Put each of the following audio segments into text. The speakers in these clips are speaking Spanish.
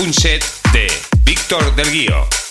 Un set de Víctor del Guío.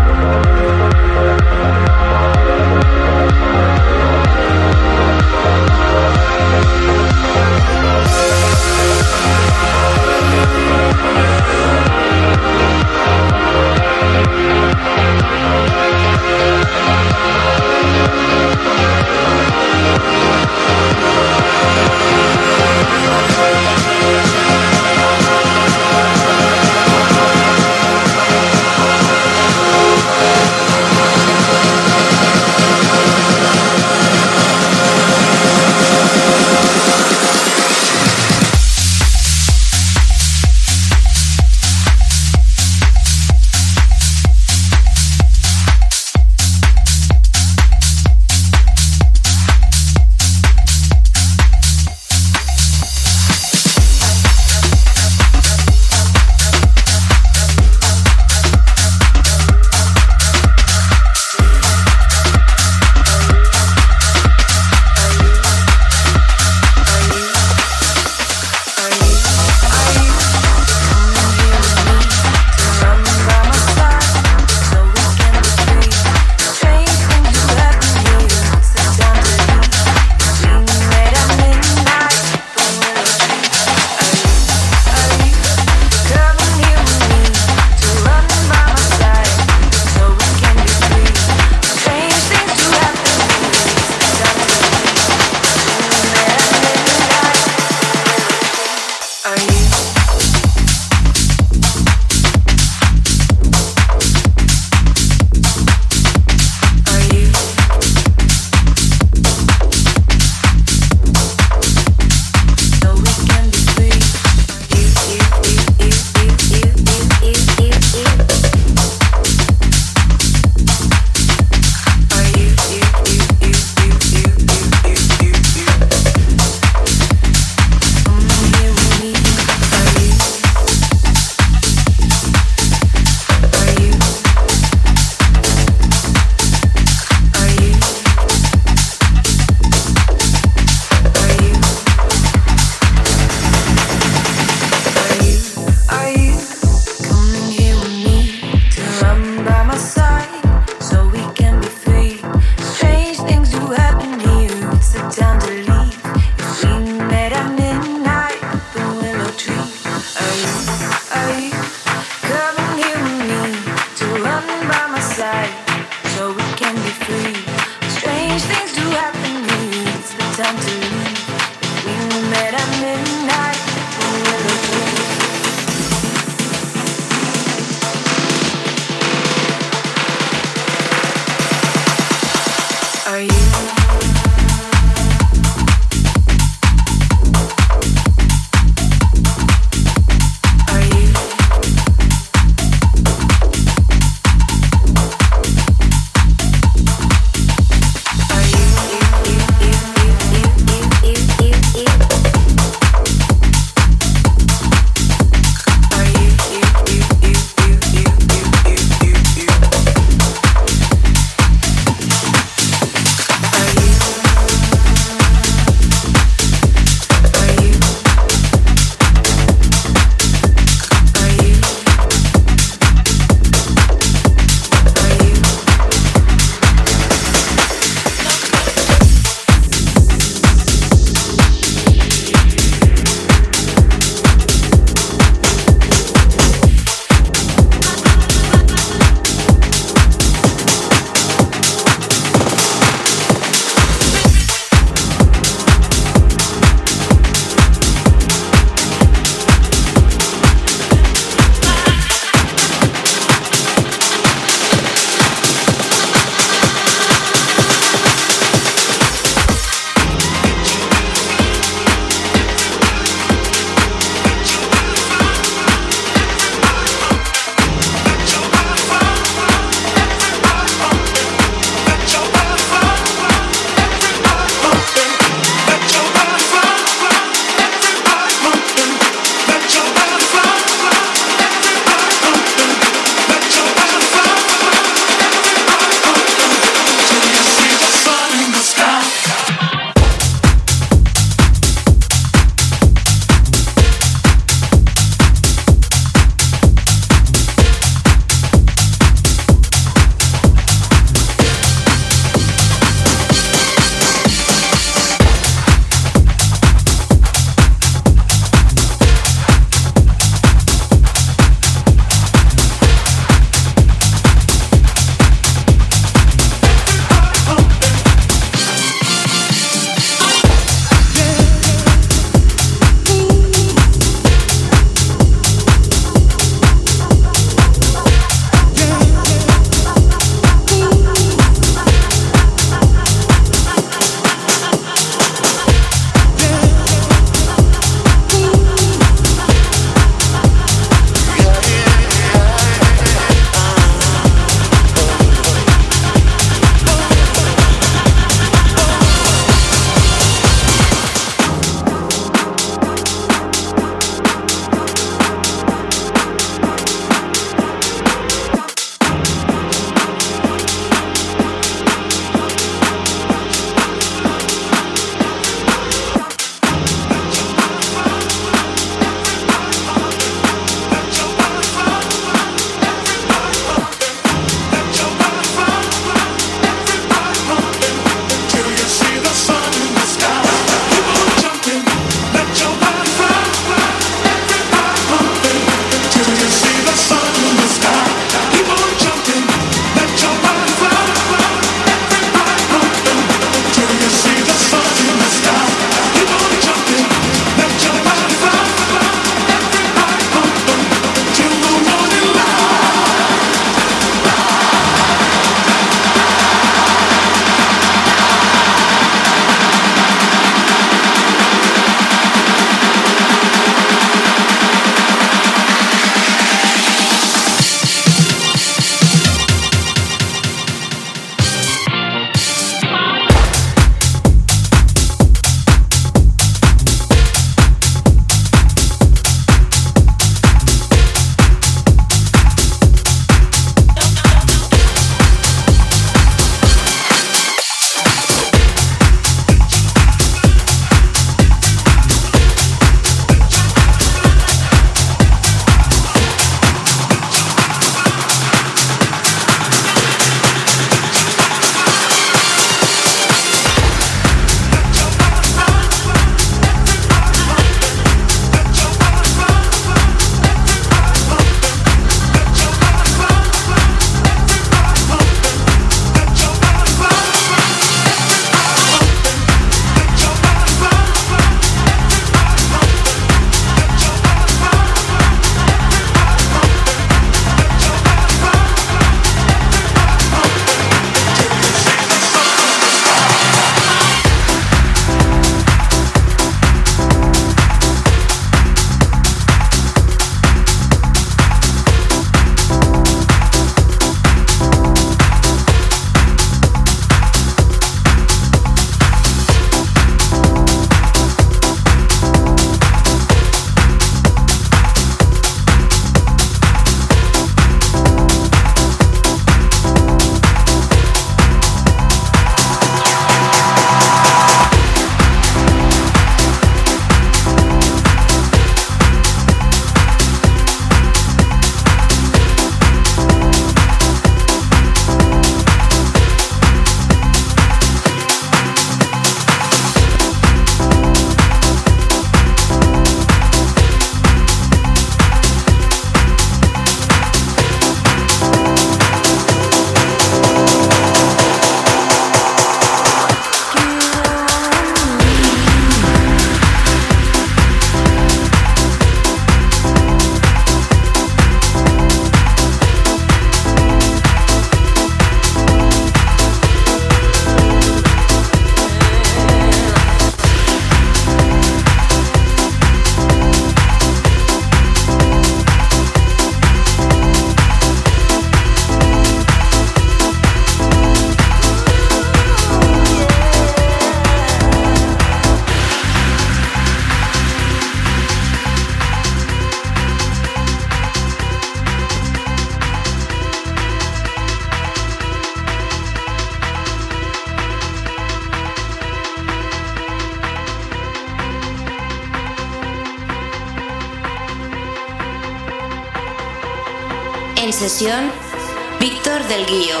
Víctor del Guío.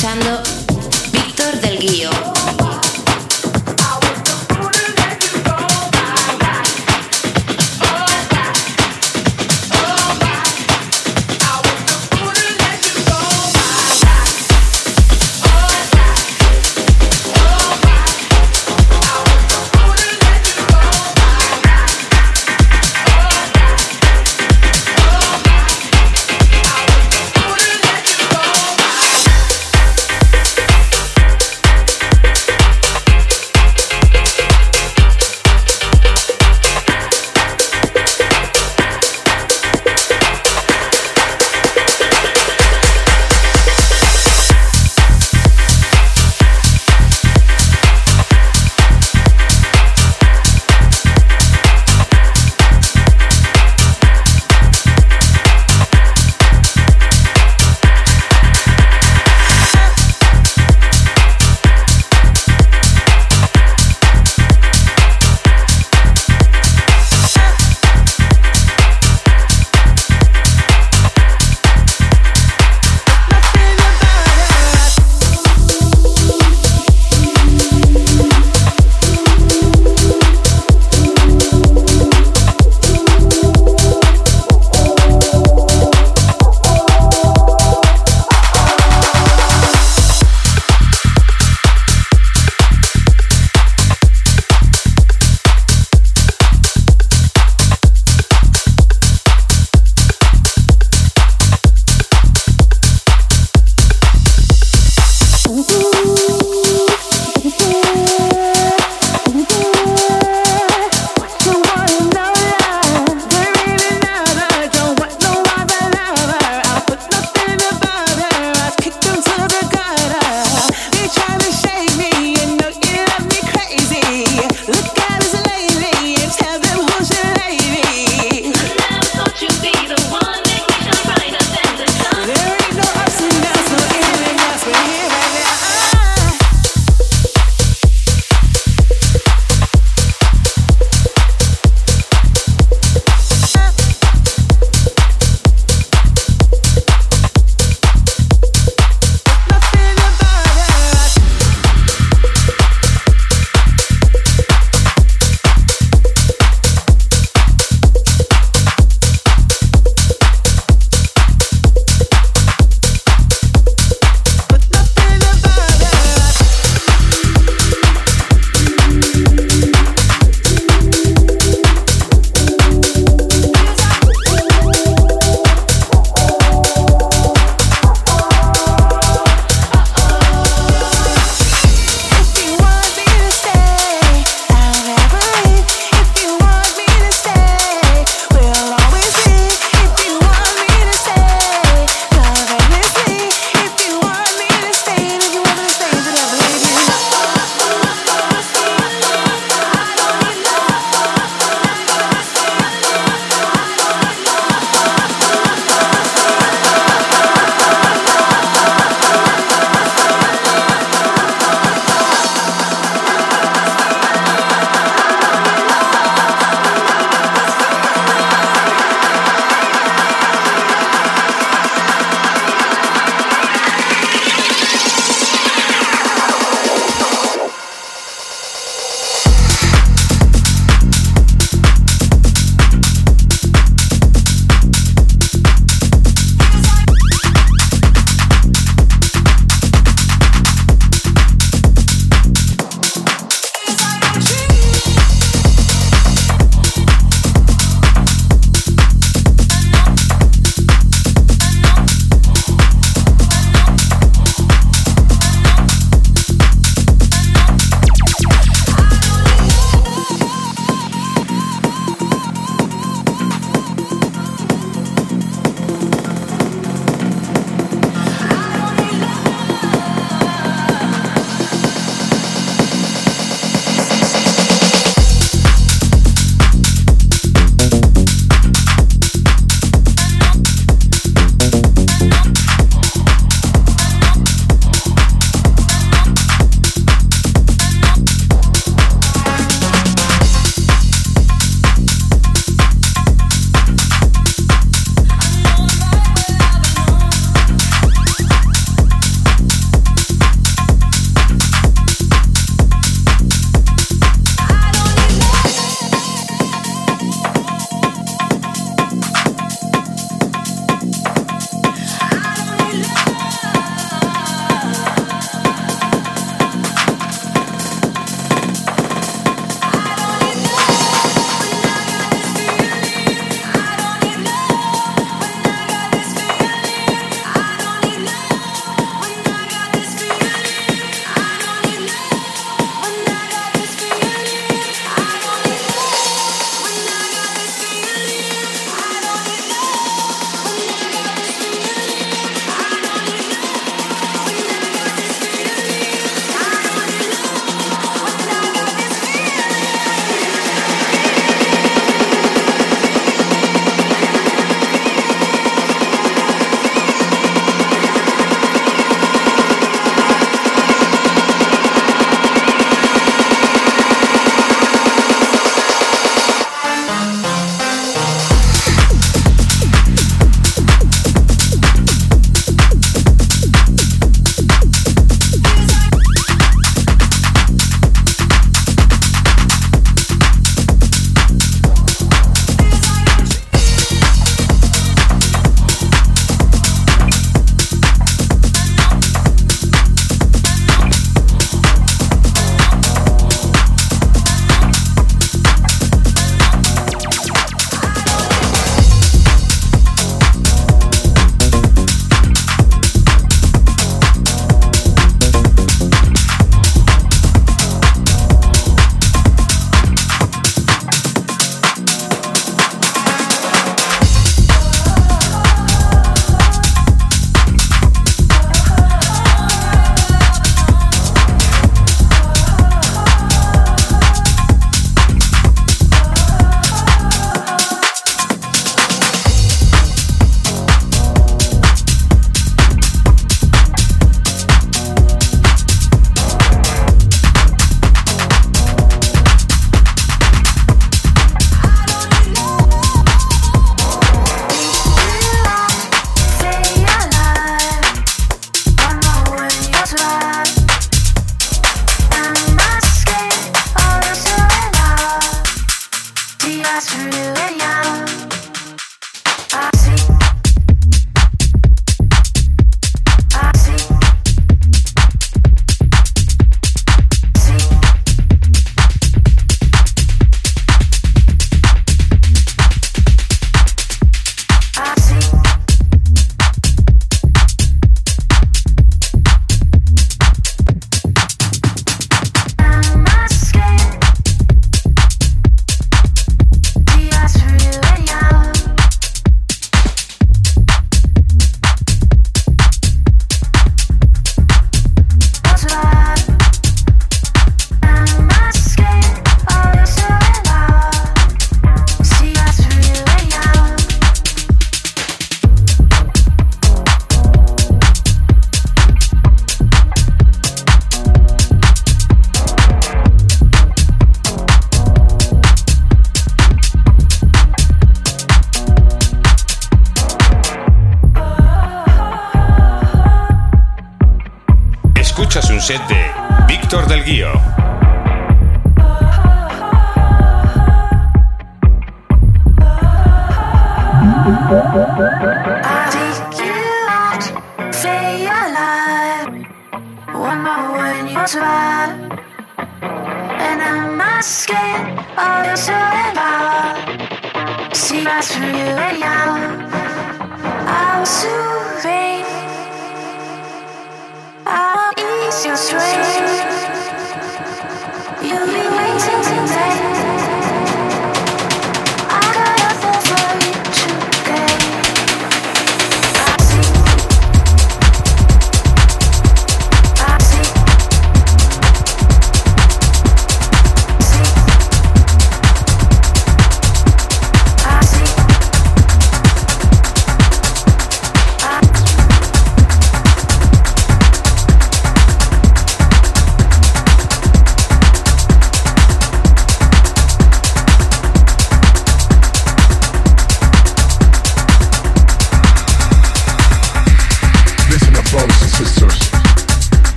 escuchando Víctor del Guío.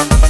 Thank